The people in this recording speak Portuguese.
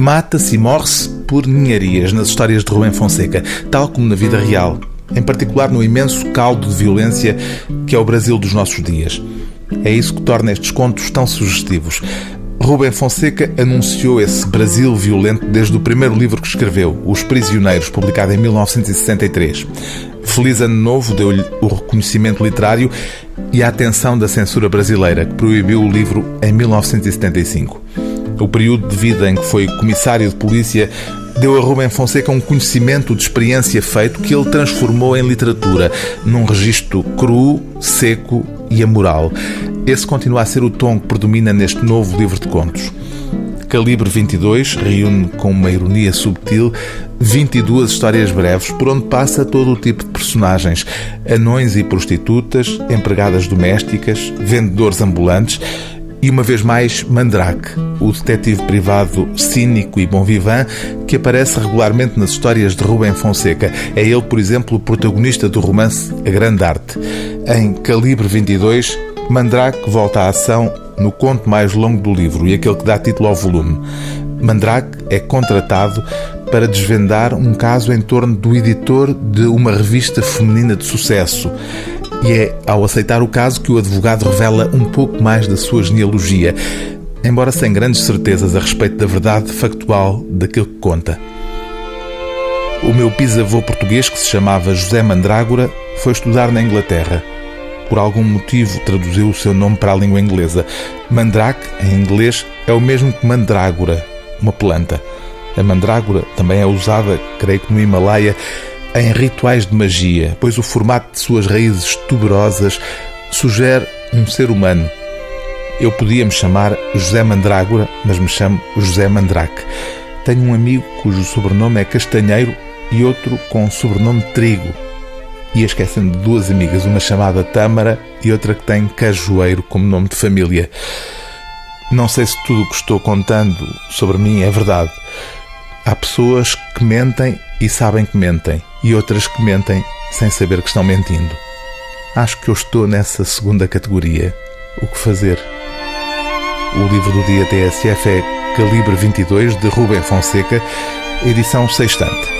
Mata-se e morre-se por ninharias nas histórias de Rubem Fonseca, tal como na vida real, em particular no imenso caldo de violência que é o Brasil dos nossos dias. É isso que torna estes contos tão sugestivos. Rubem Fonseca anunciou esse Brasil violento desde o primeiro livro que escreveu, Os Prisioneiros, publicado em 1963. Feliz Ano Novo deu-lhe o reconhecimento literário e a atenção da censura brasileira, que proibiu o livro em 1975. O período de vida em que foi comissário de polícia deu a Rubem Fonseca um conhecimento de experiência feito que ele transformou em literatura, num registro cru, seco e amoral. Esse continua a ser o tom que predomina neste novo livro de contos. Calibre 22 reúne com uma ironia subtil 22 histórias breves por onde passa todo o tipo de personagens: anões e prostitutas, empregadas domésticas, vendedores ambulantes e uma vez mais Mandrake, o detetive privado cínico e bom vivant que aparece regularmente nas histórias de Rubem Fonseca. É ele, por exemplo, o protagonista do romance A Grande Arte. Em Calibre 22, Mandrake volta à ação no conto mais longo do livro e aquele que dá título ao volume. Mandrake é contratado para desvendar um caso em torno do editor de uma revista feminina de sucesso. E é ao aceitar o caso que o advogado revela um pouco mais da sua genealogia, embora sem grandes certezas a respeito da verdade factual daquilo que conta. O meu bisavô português, que se chamava José Mandrágora, foi estudar na Inglaterra. Por algum motivo traduziu o seu nome para a língua inglesa. Mandrake, em inglês, é o mesmo que mandrágora, uma planta. A mandrágora também é usada, creio que no Himalaia, em rituais de magia, pois o formato de suas raízes tuberosas sugere um ser humano. Eu podia me chamar José Mandrágora, mas me chamo José Mandrake. Tenho um amigo cujo sobrenome é Castanheiro e outro com sobrenome Trigo. E esquecendo de duas amigas, uma chamada Tâmara e outra que tem Cajueiro como nome de família. Não sei se tudo o que estou contando sobre mim é verdade. Há pessoas que mentem e sabem que mentem, e outras que mentem sem saber que estão mentindo. Acho que eu estou nessa segunda categoria. O que fazer? O livro do dia TSF é Calibre 22, de Rubem Fonseca, edição sextante.